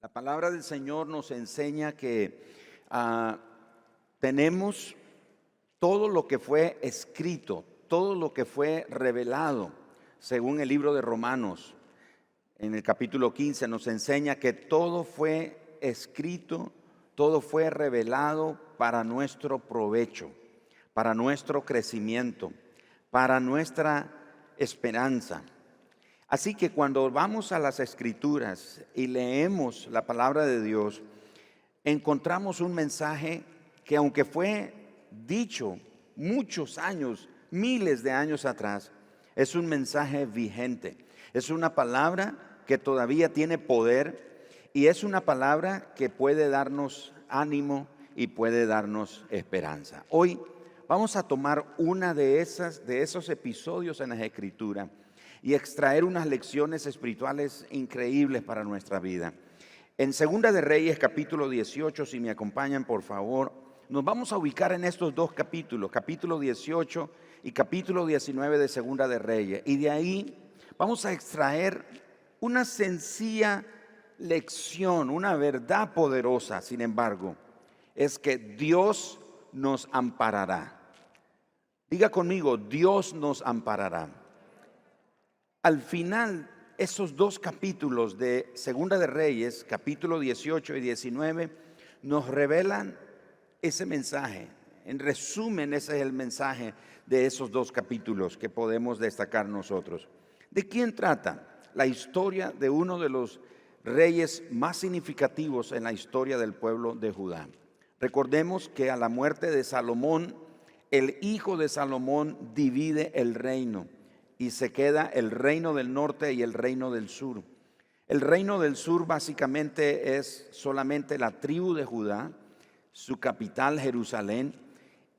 La palabra del Señor nos enseña que ah, tenemos todo lo que fue escrito, todo lo que fue revelado, según el libro de Romanos, en el capítulo 15, nos enseña que todo fue escrito, todo fue revelado para nuestro provecho, para nuestro crecimiento, para nuestra esperanza. Así que cuando vamos a las escrituras y leemos la palabra de Dios, encontramos un mensaje que aunque fue dicho muchos años, miles de años atrás, es un mensaje vigente. Es una palabra que todavía tiene poder y es una palabra que puede darnos ánimo y puede darnos esperanza. Hoy vamos a tomar una de esas de esos episodios en la escritura y extraer unas lecciones espirituales increíbles para nuestra vida. En Segunda de Reyes capítulo 18, si me acompañan por favor, nos vamos a ubicar en estos dos capítulos, capítulo 18 y capítulo 19 de Segunda de Reyes. Y de ahí vamos a extraer una sencilla lección, una verdad poderosa, sin embargo, es que Dios nos amparará. Diga conmigo, Dios nos amparará al final, esos dos capítulos de Segunda de Reyes, capítulo 18 y 19, nos revelan ese mensaje. En resumen, ese es el mensaje de esos dos capítulos que podemos destacar nosotros. ¿De quién trata? La historia de uno de los reyes más significativos en la historia del pueblo de Judá. Recordemos que a la muerte de Salomón, el hijo de Salomón divide el reino y se queda el reino del norte y el reino del sur. El reino del sur básicamente es solamente la tribu de Judá, su capital Jerusalén,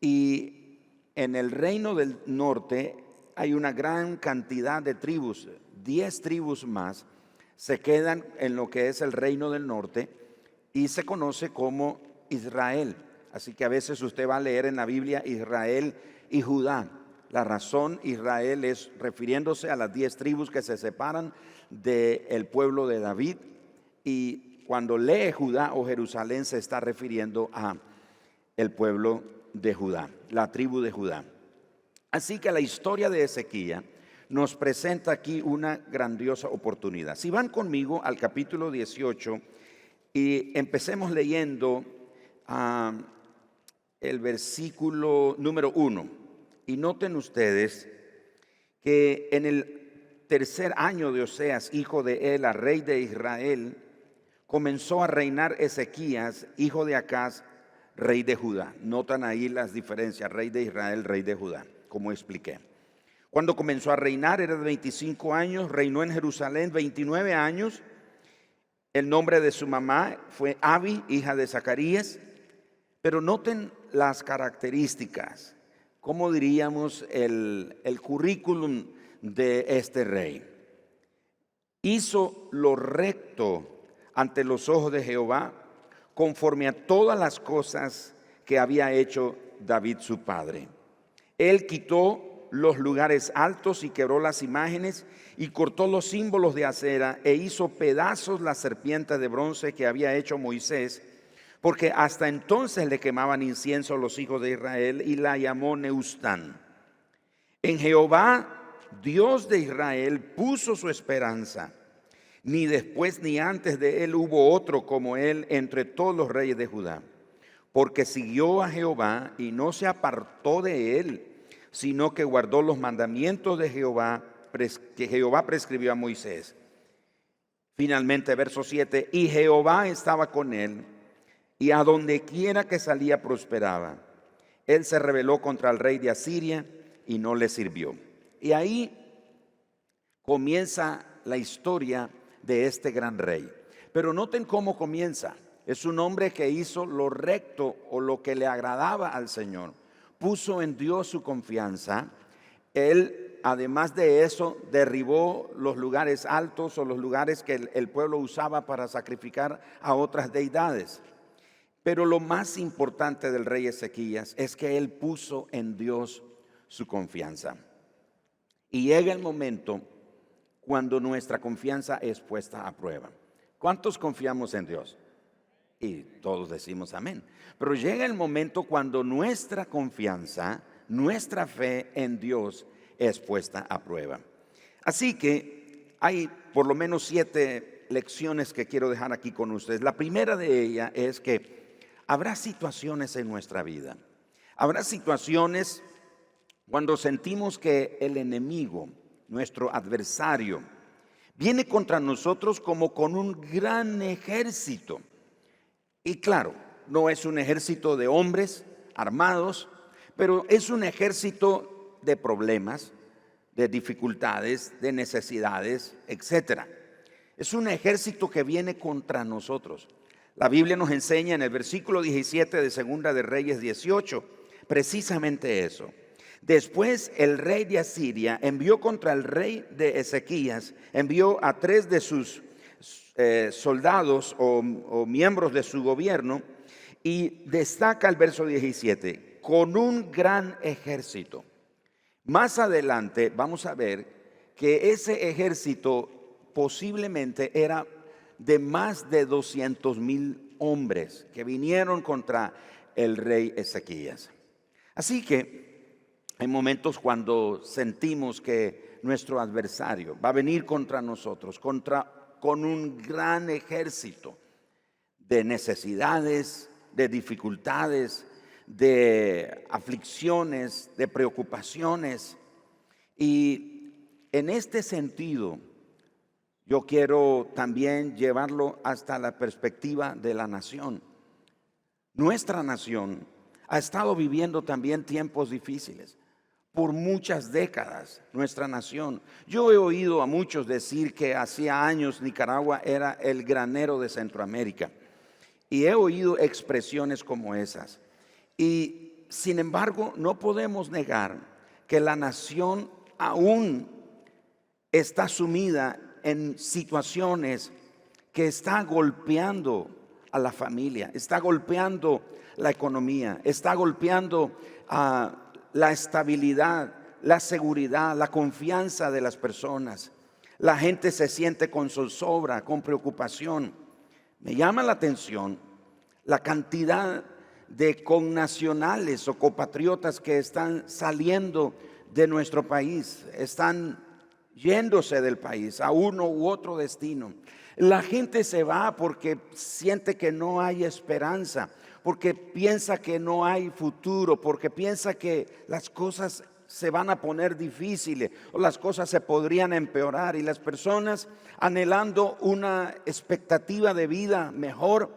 y en el reino del norte hay una gran cantidad de tribus, diez tribus más, se quedan en lo que es el reino del norte y se conoce como Israel. Así que a veces usted va a leer en la Biblia Israel y Judá. La razón Israel es refiriéndose a las diez tribus que se separan del pueblo de David y cuando lee Judá o Jerusalén se está refiriendo a el pueblo de Judá, la tribu de Judá. Así que la historia de Ezequiel nos presenta aquí una grandiosa oportunidad. Si van conmigo al capítulo 18 y empecemos leyendo ah, el versículo número 1. Y noten ustedes que en el tercer año de Oseas, hijo de Ela, rey de Israel, comenzó a reinar Ezequías, hijo de Acaz, rey de Judá. Notan ahí las diferencias, rey de Israel, rey de Judá, como expliqué. Cuando comenzó a reinar era de 25 años, reinó en Jerusalén 29 años. El nombre de su mamá fue Abi, hija de Zacarías. Pero noten las características. ¿Cómo diríamos el, el currículum de este rey? Hizo lo recto ante los ojos de Jehová, conforme a todas las cosas que había hecho David su padre. Él quitó los lugares altos y quebró las imágenes y cortó los símbolos de acera e hizo pedazos la serpiente de bronce que había hecho Moisés porque hasta entonces le quemaban incienso a los hijos de Israel y la llamó Neustán. En Jehová, Dios de Israel, puso su esperanza. Ni después ni antes de él hubo otro como él entre todos los reyes de Judá, porque siguió a Jehová y no se apartó de él, sino que guardó los mandamientos de Jehová que Jehová prescribió a Moisés. Finalmente, verso 7, y Jehová estaba con él y a donde quiera que salía prosperaba. Él se rebeló contra el rey de Asiria y no le sirvió. Y ahí comienza la historia de este gran rey. Pero noten cómo comienza. Es un hombre que hizo lo recto o lo que le agradaba al Señor. Puso en Dios su confianza. Él, además de eso, derribó los lugares altos o los lugares que el, pueblo usaba para sacrificar a otras deidades. Pero lo más importante del rey Ezequías es que él puso en Dios su confianza. Y llega el momento cuando nuestra confianza es puesta a prueba. ¿Cuántos confiamos en Dios? Y todos decimos amén. Pero llega el momento cuando nuestra confianza, nuestra fe en Dios es puesta a prueba. Así que hay por lo menos siete lecciones que quiero dejar aquí con ustedes. La primera de ellas es que habrá situaciones en nuestra vida. Habrá situaciones cuando sentimos que el enemigo, nuestro adversario, viene contra nosotros como con un gran ejército. Y claro, no es un ejército de hombres armados, pero es un ejército de problemas, de dificultades, de necesidades, etc. Es un ejército que viene contra nosotros. La Biblia nos enseña en el versículo 17 de Segunda de Reyes 18 precisamente eso. Después el rey de Asiria envió contra el rey de Ezequías, envió a tres de sus eh, soldados o, o miembros de su gobierno y destaca el verso 17, con un gran ejército. Más adelante vamos a ver que ese ejército posiblemente era de más de 200 mil hombres que vinieron contra el rey Ezequías. Así que hay momentos cuando sentimos que nuestro adversario va a venir contra nosotros, contra, con un gran ejército de necesidades, de dificultades, de aflicciones, de preocupaciones. Y en este sentido, yo quiero también llevarlo hasta la perspectiva de la nación. Nuestra nación ha estado viviendo también tiempos difíciles por muchas décadas nuestra nación. Yo he oído a muchos decir que hacía años Nicaragua era el granero de Centroamérica. Y he oído expresiones como esas. Y sin embargo, no podemos negar que la nación aún está sumida en situaciones que está golpeando a la familia, está golpeando la economía, está golpeando a la estabilidad, la seguridad, la confianza de las personas. La gente se siente con zozobra, con preocupación. Me llama la atención la cantidad de connacionales o compatriotas que están saliendo de nuestro país, están yéndose del país a uno u otro destino. La gente se va porque siente que no hay esperanza, porque piensa que no hay futuro, porque piensa que las cosas se van a poner difíciles o las cosas se podrían empeorar y las personas anhelando una expectativa de vida mejor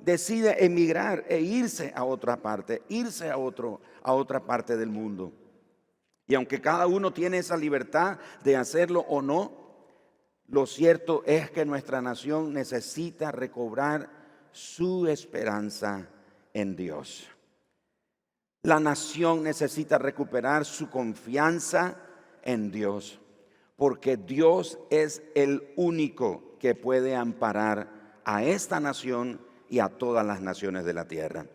decide emigrar e irse a otra parte, irse a otro a otra parte del mundo. Y aunque cada uno tiene esa libertad de hacerlo o no, lo cierto es que nuestra nación necesita recobrar su esperanza en Dios. La nación necesita recuperar su confianza en Dios, porque Dios es el único que puede amparar a esta nación y a todas las naciones de la tierra.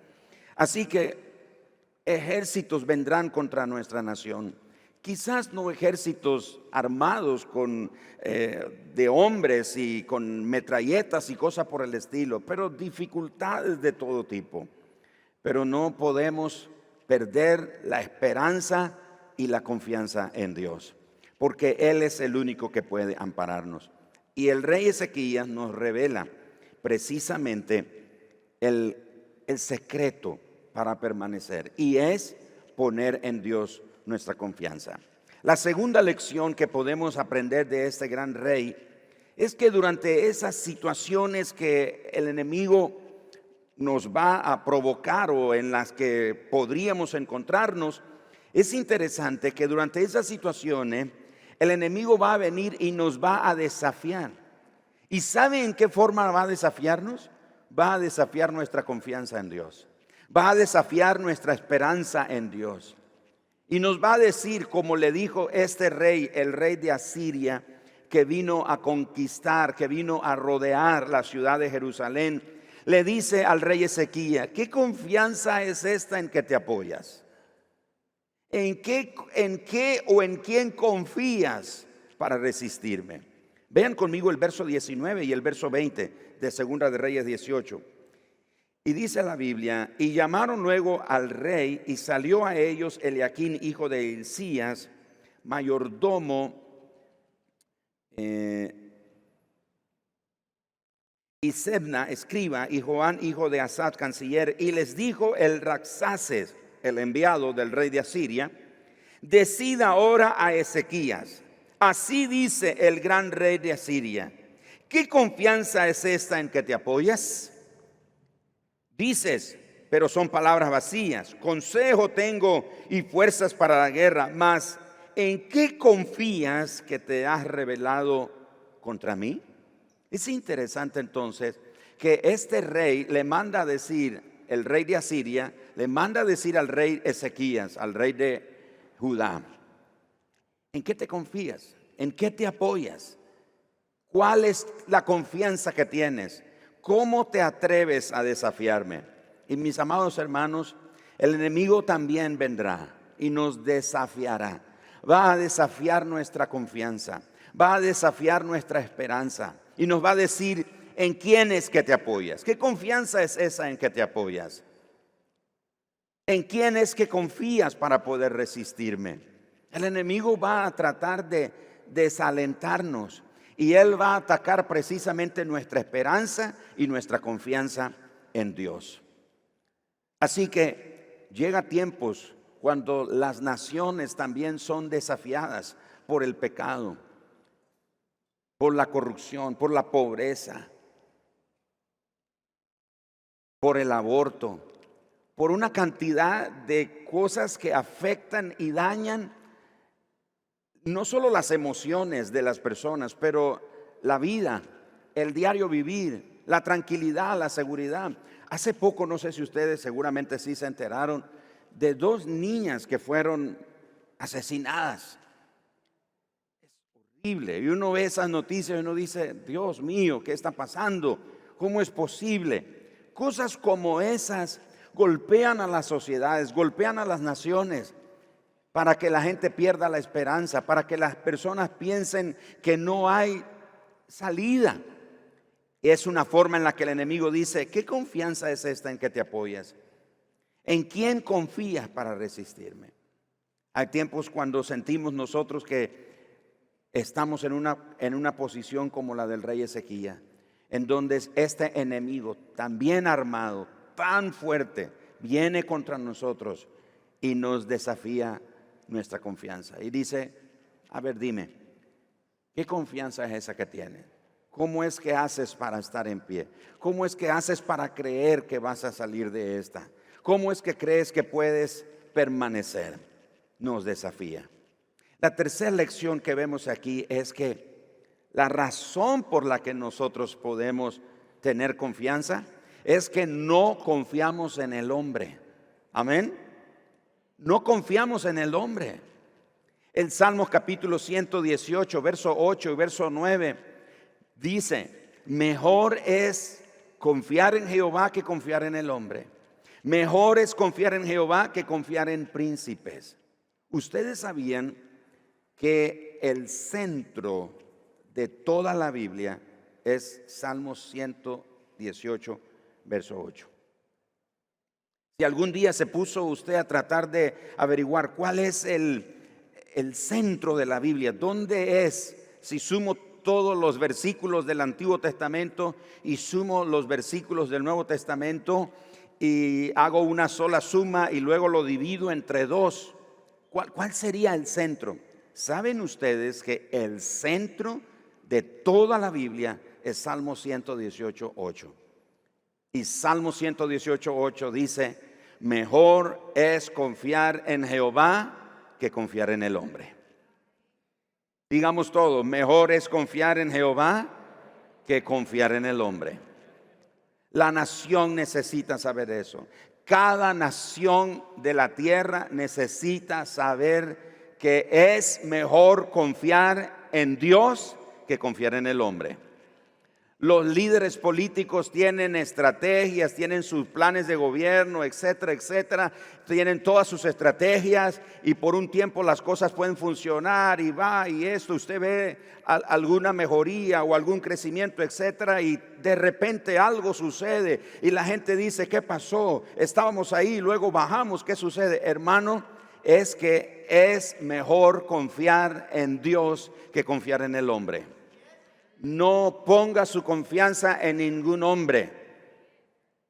Así que ejércitos vendrán contra nuestra nación. Quizás no ejércitos armados con eh, de hombres y con metralletas y cosas por el estilo, pero dificultades de todo tipo pero no podemos perder la esperanza y la confianza en Dios, porque Él es el único que puede ampararnos. Y el rey Ezequías nos revela precisamente el, el secreto para permanecer, y es poner en Dios nuestra confianza. La segunda lección que podemos aprender de este gran rey es que durante esas situaciones que el enemigo nos va a provocar o en las que podríamos encontrarnos, es interesante que durante esas situaciones el enemigo va a venir y nos va a desafiar. ¿Y sabe en qué forma va a desafiarnos? Va a desafiar nuestra confianza en Dios. Va a desafiar nuestra esperanza en Dios. Y nos va a decir, como le dijo este rey, el rey de Asiria, que vino a conquistar, que vino a rodear la ciudad de Jerusalén, le dice al rey Ezequiel, ¿qué confianza es esta en que te apoyas? ¿En qué, ¿En qué o en quién confías para resistirme? Vean conmigo el verso 19 y el verso 20 de Segunda de Reyes 18. Y dice la Biblia, y llamaron luego al rey y salió a ellos Eliaquín, hijo de Hilcías, mayordomo, eh, y Sebna, escriba, y Joán, hijo de Asad, canciller, y les dijo el Raxaces, el enviado del rey de Asiria, decida ahora a Ezequías, así dice el gran rey de Asiria, ¿qué confianza es esta en que te apoyas? Dices, pero son palabras vacías, consejo tengo y fuerzas para la guerra, mas ¿en qué confías que te has revelado contra mí? Es interesante entonces que este rey le manda a decir, el rey de Asiria, le manda a decir al rey Ezequías, al rey de Judá, ¿en qué te confías? ¿En qué te apoyas? ¿Cuál es la confianza que tienes? ¿Cómo te atreves a desafiarme? Y mis amados hermanos, el enemigo también vendrá y nos desafiará. Va a desafiar nuestra confianza, va a desafiar nuestra esperanza y nos va a decir en quién es que te apoyas. ¿Qué confianza es esa en que te apoyas? ¿En quién es que confías para poder resistirme? El enemigo va a tratar de desalentarnos y él va a atacar precisamente nuestra esperanza y nuestra confianza en Dios. Así que llega tiempos cuando las naciones también son desafiadas por el pecado por la corrupción, por la pobreza, por el aborto, por una cantidad de cosas que afectan y dañan no solo las emociones de las personas, pero la vida, el diario vivir, la tranquilidad, la seguridad. Hace poco, no sé si ustedes seguramente sí se enteraron, de dos niñas que fueron asesinadas y uno ve esas noticias y uno dice, Dios mío, ¿qué está pasando? ¿Cómo es posible? Cosas como esas golpean a las sociedades, golpean a las naciones para que la gente pierda la esperanza, para que las personas piensen que no hay salida. Es una forma en la que el enemigo dice, ¿qué confianza es esta en que te apoyas? ¿En quién confías para resistirme? Hay tiempos cuando sentimos nosotros que estamos en una, en una posición como la del rey Ezequiel, en donde este enemigo, tan bien armado, tan fuerte, viene contra nosotros y nos desafía nuestra confianza. Y dice, a ver, dime, ¿qué confianza es esa que tienes? ¿Cómo es que haces para estar en pie? ¿Cómo es que haces para creer que vas a salir de esta? ¿Cómo es que crees que puedes permanecer? Nos desafía. La tercera lección que vemos aquí es que la razón por la que nosotros podemos tener confianza es que no confiamos en el hombre. Amén. No confiamos en el hombre. El Salmo capítulo 118, verso 8 y verso 9 dice, mejor es confiar en Jehová que confiar en el hombre. Mejor es confiar en Jehová que confiar en príncipes. Ustedes sabían que el centro de toda la Biblia es Salmo 118, verso 8. Si algún día se puso usted a tratar de averiguar cuál es el, el centro de la Biblia, dónde es, si sumo todos los versículos del Antiguo Testamento y sumo los versículos del Nuevo Testamento y hago una sola suma y luego lo divido entre dos, ¿cuál, cuál sería el centro? ¿Saben ustedes que el centro de toda la Biblia es Salmo 118, 8? Y Salmo 118, 8 dice, mejor es confiar en Jehová que confiar en el hombre. Digamos todo, mejor es confiar en Jehová que confiar en el hombre. La nación necesita saber eso. Cada nación de la tierra necesita saber que es mejor confiar en Dios que confiar en el hombre. Los líderes políticos tienen estrategias, tienen sus planes de gobierno, etcétera, etcétera. Tienen todas sus estrategias y por un tiempo las cosas pueden funcionar y va y esto, usted ve alguna mejoría o algún crecimiento, etcétera, y de repente algo sucede y la gente dice, ¿qué pasó? Estábamos ahí, luego bajamos, ¿qué sucede? Hermano, es que es mejor confiar en Dios que confiar en el hombre. No ponga su confianza en ningún hombre.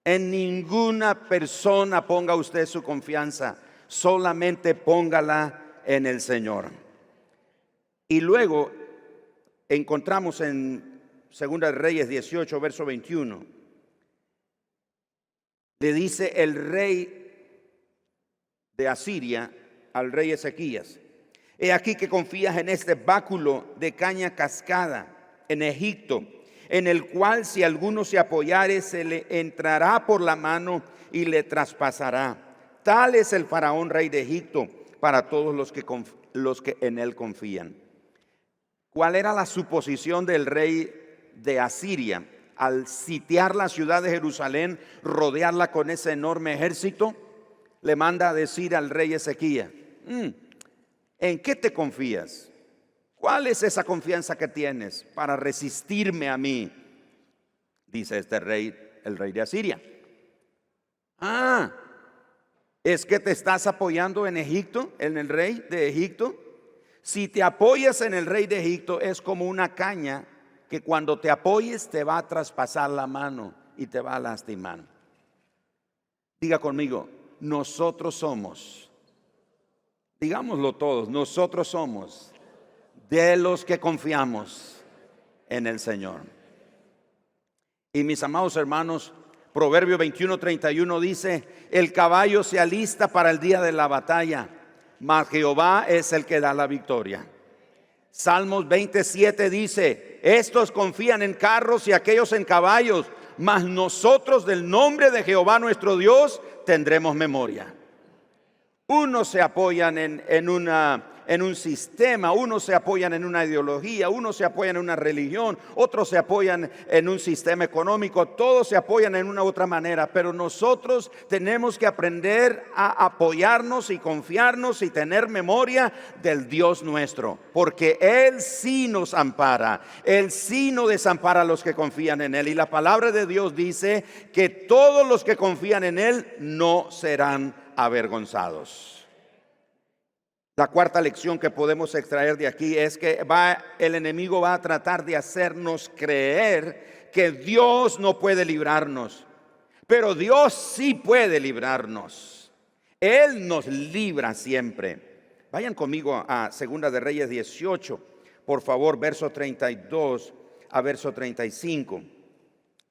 En ninguna persona ponga usted su confianza. Solamente póngala en el Señor. Y luego encontramos en Segunda Reyes 18, verso 21. Le dice el rey de Asiria al rey Ezequías, he aquí que confías en este báculo de caña cascada en Egipto, en el cual si alguno se apoyare, se le entrará por la mano y le traspasará. Tal es el faraón rey de Egipto para todos los que, los que en él confían. ¿Cuál era la suposición del rey de Asiria al sitiar la ciudad de Jerusalén, rodearla con ese enorme ejército? Le manda a decir al rey Ezequiel, mm, ¿en qué te confías? ¿Cuál es esa confianza que tienes para resistirme a mí? Dice este rey, el rey de Asiria. Ah, es que te estás apoyando en Egipto, en el rey de Egipto. Si te apoyas en el rey de Egipto es como una caña que cuando te apoyes te va a traspasar la mano y te va a lastimar. Diga conmigo, nosotros somos, digámoslo todos, nosotros somos de los que confiamos en el Señor. Y mis amados hermanos, Proverbio 21, 31 dice, el caballo se alista para el día de la batalla, mas Jehová es el que da la victoria. Salmos 27 dice, estos confían en carros y aquellos en caballos, mas nosotros del nombre de Jehová nuestro Dios tendremos memoria. Unos se apoyan en, en una en un sistema, unos se apoyan en una ideología, unos se apoyan en una religión, otros se apoyan en un sistema económico, todos se apoyan en una otra manera, pero nosotros tenemos que aprender a apoyarnos y confiarnos y tener memoria del Dios nuestro, porque Él sí nos ampara, Él sí no desampara a los que confían en Él. Y la palabra de Dios dice que todos los que confían en Él no serán avergonzados. La cuarta lección que podemos extraer de aquí es que va, el enemigo va a tratar de hacernos creer que Dios no puede librarnos, pero Dios sí puede librarnos. Él nos libra siempre. Vayan conmigo a Segunda de Reyes 18, por favor, verso 32 a verso 35.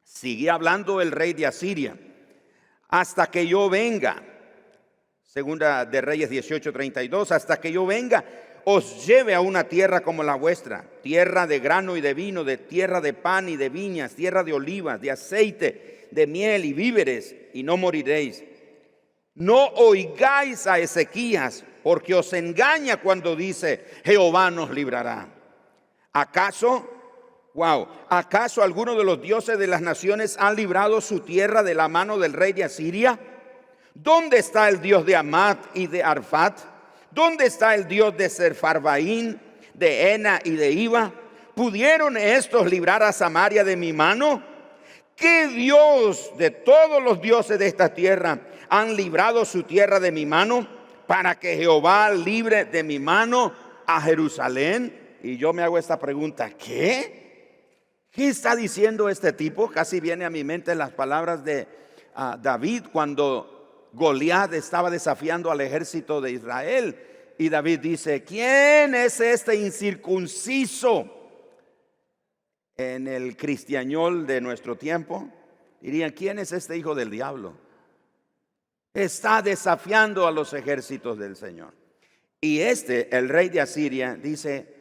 Sigue hablando el rey de Asiria, hasta que yo venga Segunda de Reyes 18:32, hasta que yo venga, os lleve a una tierra como la vuestra, tierra de grano y de vino, de tierra de pan y de viñas, tierra de olivas, de aceite, de miel y víveres, y no moriréis. No oigáis a Ezequías, porque os engaña cuando dice, Jehová nos librará. ¿Acaso, wow, acaso alguno de los dioses de las naciones han librado su tierra de la mano del rey de Asiria? ¿Dónde está el Dios de Amat y de Arfat? ¿Dónde está el Dios de Serfarbaín, de Ena y de Iba? ¿Pudieron estos librar a Samaria de mi mano? ¿Qué Dios de todos los dioses de esta tierra han librado su tierra de mi mano para que Jehová libre de mi mano a Jerusalén? Y yo me hago esta pregunta, ¿qué? ¿Qué está diciendo este tipo? Casi viene a mi mente las palabras de ah, David cuando Goliat estaba desafiando al ejército de Israel. Y David dice, ¿quién es este incircunciso? En el cristiañol de nuestro tiempo, dirían, ¿quién es este hijo del diablo? Está desafiando a los ejércitos del Señor. Y este, el rey de Asiria, dice,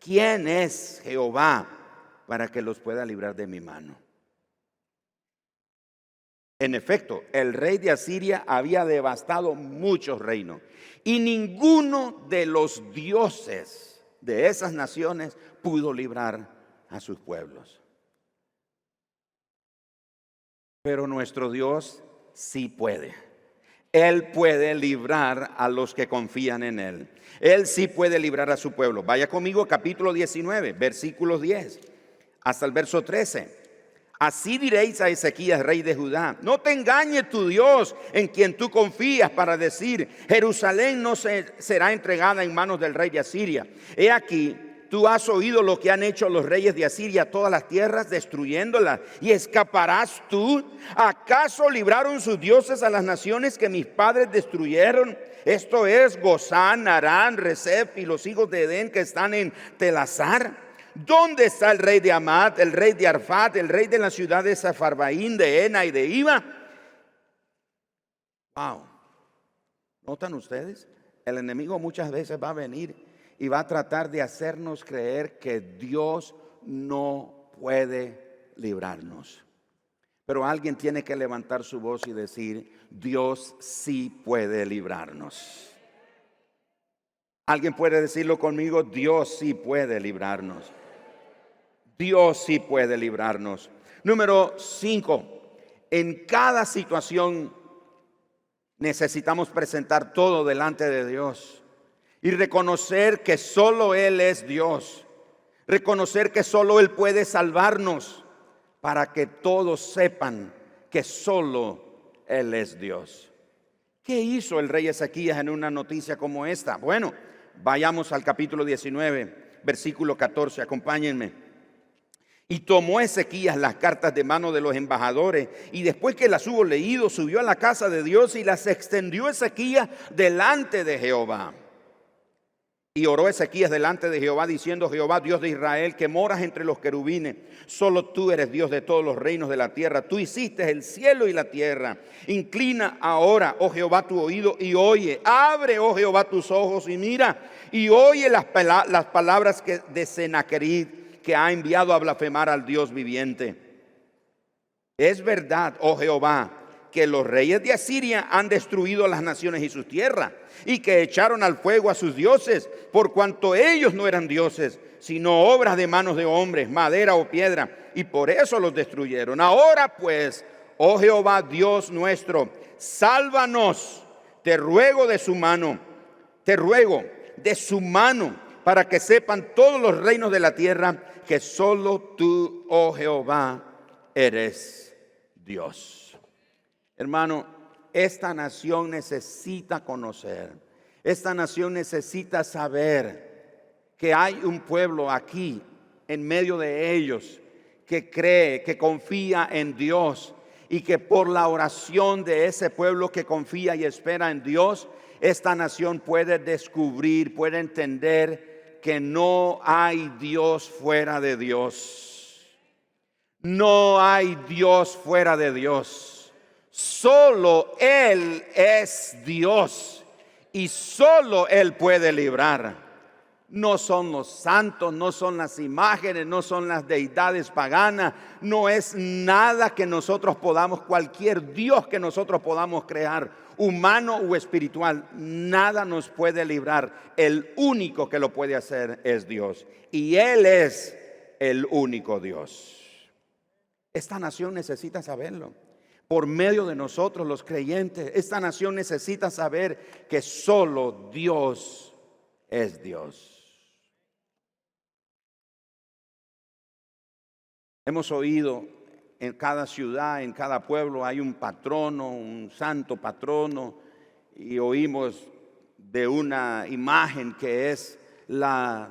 ¿quién es Jehová para que los pueda librar de mi mano? En efecto, el rey de Asiria había devastado muchos reinos y ninguno de los dioses de esas naciones pudo librar a sus pueblos. Pero nuestro Dios sí puede. Él puede librar a los que confían en Él. Él sí puede librar a su pueblo. Vaya conmigo capítulo 19, versículos 10 hasta el verso 13. Así diréis a Ezequías, rey de Judá, no te engañe tu Dios en quien tú confías para decir, Jerusalén no será entregada en manos del rey de Asiria. He aquí, tú has oído lo que han hecho los reyes de Asiria todas las tierras, destruyéndolas, y escaparás tú. ¿Acaso libraron sus dioses a las naciones que mis padres destruyeron? Esto es Gozán, Arán, Recep y los hijos de Edén que están en Telazar. ¿Dónde está el rey de Amat, el rey de Arfat, el rey de la ciudad de Zafarbaín, de Ena y de Iba? Wow. ¿Notan ustedes? El enemigo muchas veces va a venir y va a tratar de hacernos creer que Dios no puede librarnos. Pero alguien tiene que levantar su voz y decir, Dios sí puede librarnos. Alguien puede decirlo conmigo, Dios sí puede librarnos. Dios sí puede librarnos. Número cinco, en cada situación necesitamos presentar todo delante de Dios y reconocer que solo Él es Dios. Reconocer que solo Él puede salvarnos para que todos sepan que solo Él es Dios. ¿Qué hizo el rey Ezequías en una noticia como esta? Bueno, vayamos al capítulo 19, versículo 14, acompáñenme. Y tomó Ezequías las cartas de mano de los embajadores y después que las hubo leído subió a la casa de Dios y las extendió Ezequías delante de Jehová. Y oró Ezequías delante de Jehová diciendo, Jehová Dios de Israel, que moras entre los querubines, solo tú eres Dios de todos los reinos de la tierra, tú hiciste el cielo y la tierra. Inclina ahora, oh Jehová, tu oído y oye, abre, oh Jehová, tus ojos y mira, y oye las, palabras que de Senaquerib que ha enviado a blasfemar al Dios viviente. Es verdad, oh Jehová, que los reyes de Asiria han destruido las naciones y sus tierras, y que echaron al fuego a sus dioses, por cuanto ellos no eran dioses, sino obras de manos de hombres, madera o piedra, y por eso los destruyeron. Ahora pues, oh Jehová Dios nuestro, sálvanos, te ruego de su mano, te ruego de su mano, para que sepan todos los reinos de la tierra que solo tú, oh Jehová, eres Dios. Hermano, esta nación necesita conocer, esta nación necesita saber que hay un pueblo aquí, en medio de ellos, que cree, que confía en Dios y que por la oración de ese pueblo que confía y espera en Dios, esta nación puede descubrir, puede entender que no hay Dios fuera de Dios. No hay Dios fuera de Dios. Solo Él es Dios y solo Él puede librar. No son los santos, no son las imágenes, no son las deidades paganas, no es nada que nosotros podamos, cualquier Dios que nosotros podamos crear humano o espiritual, nada nos puede librar. El único que lo puede hacer es Dios. Y Él es el único Dios. Esta nación necesita saberlo. Por medio de nosotros los creyentes, esta nación necesita saber que solo Dios es Dios. Hemos oído en cada ciudad, en cada pueblo hay un patrono, un santo patrono, y oímos de una imagen que es la,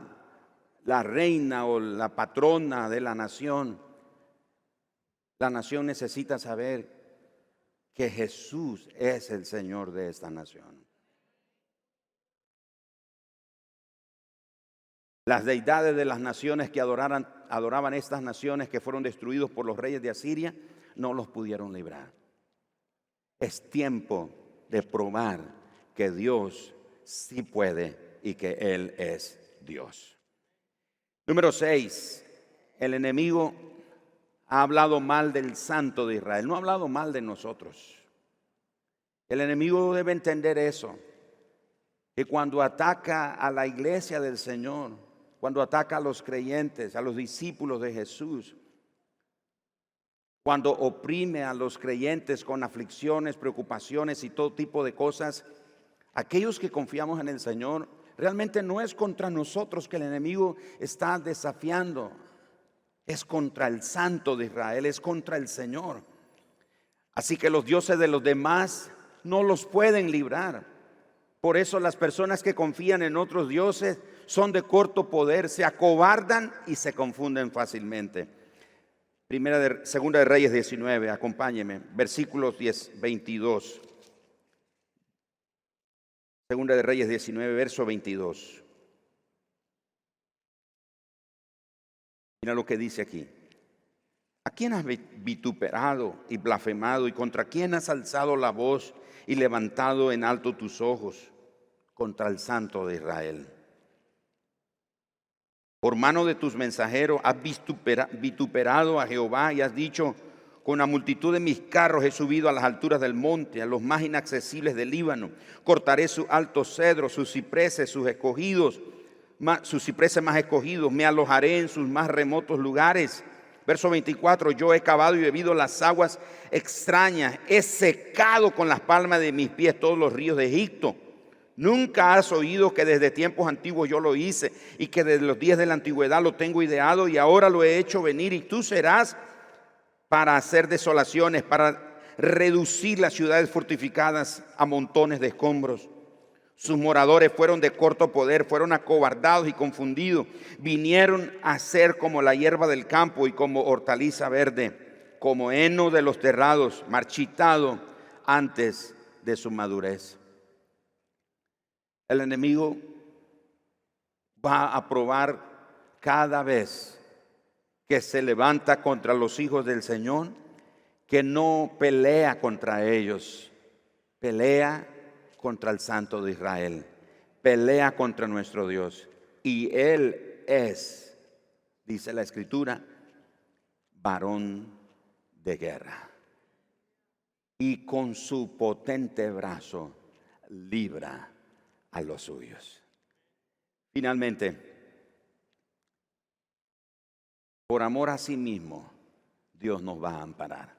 reina o la patrona de la nación. La nación necesita saber que Jesús es el Señor de esta nación. Las deidades de las naciones que adoraban estas naciones que fueron destruidos por los reyes de Asiria, no los pudieron librar. Es tiempo de probar que Dios sí puede y que Él es Dios. Número 6. El enemigo ha hablado mal del santo de Israel, no ha hablado mal de nosotros. El enemigo debe entender eso, que cuando ataca a la iglesia del Señor, cuando ataca a los creyentes, a los discípulos de Jesús. cuando oprime a los creyentes con aflicciones, preocupaciones y todo tipo de cosas, aquellos que confiamos en el Señor, realmente no es contra nosotros que el enemigo está desafiando, es contra el Santo de Israel, es contra el Señor. Así que los dioses de los demás no los pueden librar. Por eso las personas que confían en otros dioses son de corto poder, se acobardan y se confunden fácilmente. Primera de, segunda de Reyes 19, acompáñeme, versículos 10, 22. Segunda de Reyes 19, verso 22. Mira lo que dice aquí. ¿A quién has vituperado y blasfemado y contra quién has alzado la voz y levantado en alto tus ojos? Contra el Santo de Israel. Por mano de tus mensajeros has vituperado a Jehová y has dicho, con la multitud de mis carros he subido a las alturas del monte, a los más inaccesibles del Líbano. Cortaré sus altos cedros, sus cipreses, sus escogidos, sus cipreses más escogidos. Me alojaré en sus más remotos lugares. Verso 24, yo he cavado y bebido las aguas extrañas, he secado con las palmas de mis pies todos los ríos de Egipto. Nunca has oído que desde tiempos antiguos yo lo hice y que desde los días de la antigüedad lo tengo ideado y ahora lo he hecho venir y tú serás para hacer desolaciones, para reducir las ciudades fortificadas a montones de escombros. Sus moradores fueron de corto poder, fueron acobardados y confundidos. Vinieron a ser como la hierba del campo y como hortaliza verde, como heno de los terrados, marchitado antes de su madurez. El enemigo va a probar cada vez que se levanta contra los hijos del Señor, que no pelea contra ellos, pelea contra el Santo de Israel, pelea contra nuestro Dios. Y Él es, dice la Escritura, varón de guerra. Y con su potente brazo libra a los suyos. Finalmente, por amor a sí mismo, Dios nos va a amparar.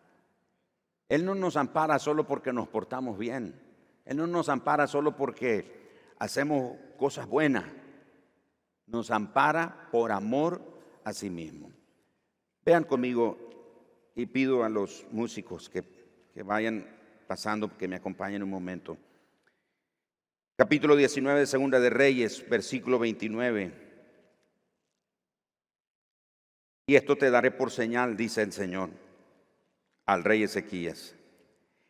Él no nos ampara solo porque nos portamos bien. Él no nos ampara solo porque hacemos cosas buenas. Nos ampara por amor a sí mismo. Vean conmigo y pido a los músicos que, que vayan pasando, que me acompañen un momento. Capítulo 19 de Segunda de Reyes, versículo 29. Y esto te daré por señal, dice el Señor al rey Ezequías.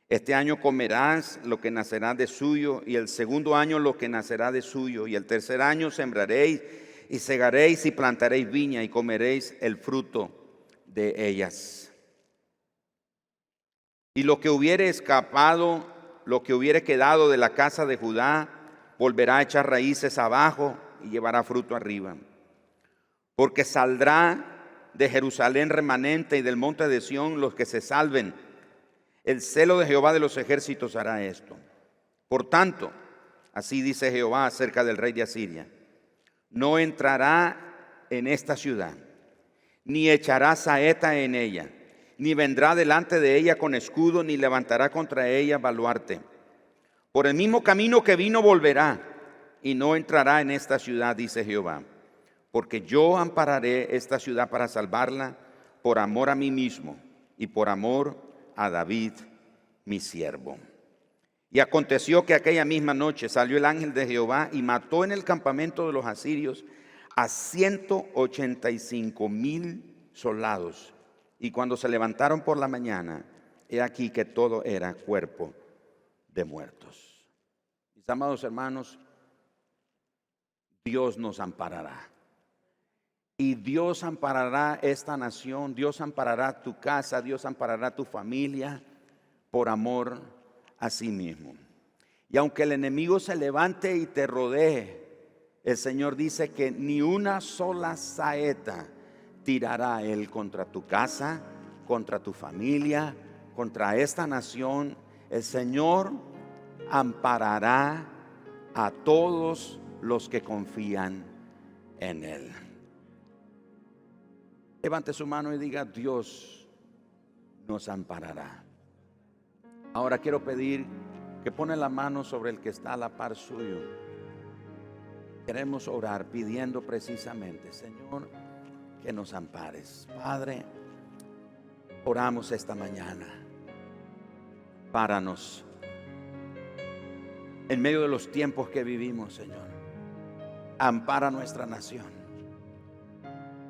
Este año comerás lo que nacerá de suyo, y el segundo año lo que nacerá de suyo, y el tercer año sembraréis y segaréis y plantaréis viña y comeréis el fruto de ellas. Y lo que hubiere escapado, lo que hubiere quedado de la casa de Judá, volverá a echar raíces abajo y llevará fruto arriba. Porque saldrá de Jerusalén remanente y del monte de Sión los que se salven. El celo de Jehová de los ejércitos hará esto. Por tanto, así dice Jehová acerca del rey de Asiria, no entrará en esta ciudad, ni echará saeta en ella, ni vendrá delante de ella con escudo, ni levantará contra ella baluarte por el mismo camino que vino volverá y no entrará en esta ciudad, dice Jehová. Porque yo ampararé esta ciudad para salvarla por amor a mí mismo y por amor a David, mi siervo. Y aconteció que aquella misma noche salió el ángel de Jehová y mató en el campamento de los asirios a 185 mil soldados. Y cuando se levantaron por la mañana, he aquí que todo era cuerpo de muertos amados hermanos, Dios nos amparará. Y Dios amparará esta nación, Dios amparará tu casa, Dios amparará tu familia por amor a sí mismo. Y aunque el enemigo se levante y te rodee, el Señor dice que ni una sola saeta tirará Él contra tu casa, contra tu familia, contra esta nación. El Señor amparará a todos los que confían en Él. Levante su mano y diga, Dios nos amparará. Ahora quiero pedir que pone la mano sobre el que está a la par suyo. Queremos orar pidiendo precisamente, Señor, que nos ampares. Padre, oramos esta mañana. Páranos en medio de los tiempos que vivimos, Señor. Ampara nuestra nación.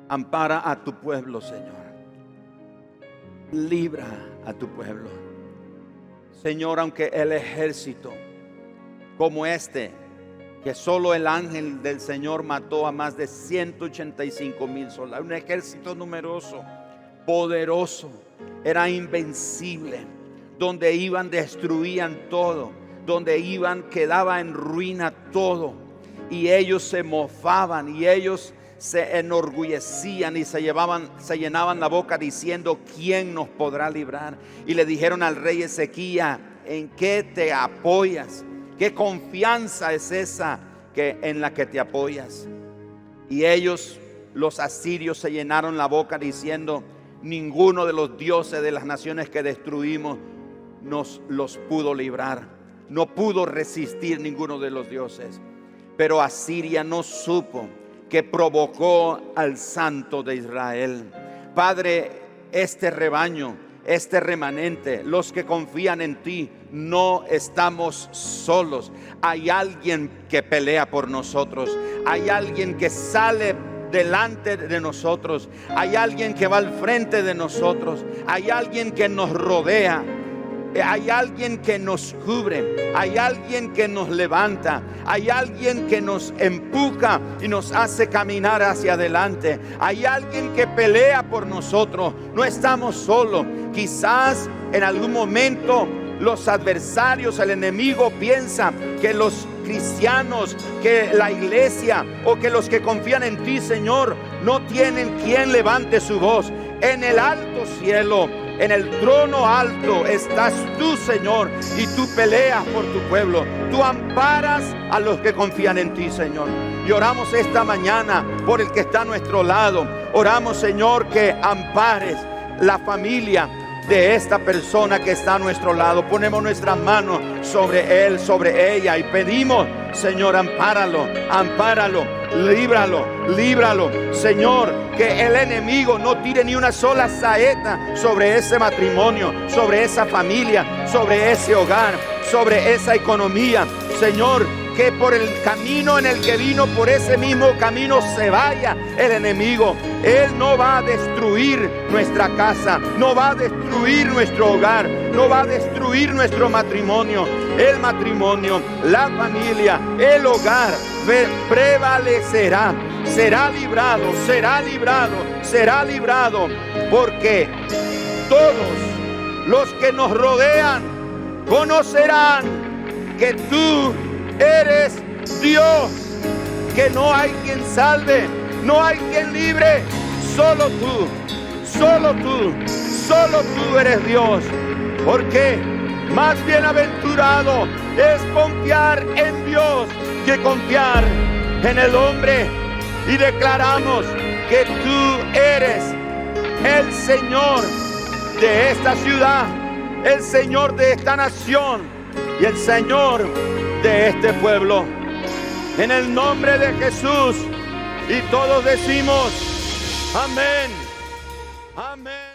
Ampara a tu pueblo, Señor. Libra a tu pueblo. Señor, aunque el ejército como este, que solo el ángel del Señor mató a más de 185 mil soldados, un ejército numeroso, poderoso, era invencible, donde iban destruían todo, donde iban quedaba en ruina todo, y ellos se mofaban y ellos se enorgullecían y se llevaban, se llenaban la boca diciendo, ¿quién nos podrá librar? Y le dijeron al rey Ezequías, ¿en qué te apoyas? ¿Qué confianza es esa que en la que te apoyas? Y ellos, los asirios, se llenaron la boca diciendo, ninguno de los dioses de las naciones que destruimos nos los pudo librar. No pudo resistir ninguno de los dioses. Pero Asiria no supo que provocó al santo de Israel. Padre, este rebaño, este remanente, los que confían en ti, no estamos solos. Hay alguien que pelea por nosotros. Hay alguien que sale delante de nosotros. Hay alguien que va al frente de nosotros. Hay alguien que nos rodea. Hay alguien que nos cubre, hay alguien que nos levanta, hay alguien que nos empuja y nos hace caminar hacia adelante. Hay alguien que pelea por nosotros. No estamos solos. Quizás en algún momento los adversarios, el enemigo piensa que los cristianos, que la iglesia o que los que confían en ti, Señor, no tienen quien levante su voz. En el alto cielo en el trono alto estás tú, Señor, y tú peleas por tu pueblo. Tú amparas a los que confían en ti, Señor. Y oramos esta mañana por el que está a nuestro lado. Oramos, Señor, que ampares la familia de esta persona que está a nuestro lado. Ponemos nuestras manos sobre él, sobre ella y pedimos, Señor, ampáralo, ampáralo líbralo, líbralo. Señor, que el enemigo no tire ni una sola saeta sobre ese matrimonio, sobre esa familia, sobre ese hogar, sobre esa economía. Señor, que por el camino en el que vino, por ese mismo camino se vaya el enemigo. Él no va a destruir nuestra casa, no va a destruir nuestro hogar, no va a destruir nuestro matrimonio. El matrimonio, la familia, el hogar prevalecerá. Será librado, será librado, será librado. Porque todos los que nos rodean conocerán que tú eres Dios, que no hay quien salve, no hay quien libre, solo tú, solo tú, solo tú eres Dios. Porque más bienaventurado es confiar en Dios que confiar en el hombre. Y declaramos que tú eres el Señor de esta ciudad, el Señor de esta nación y el Señor de este pueblo. En el nombre de Jesús. Y todos decimos, amén. Amén.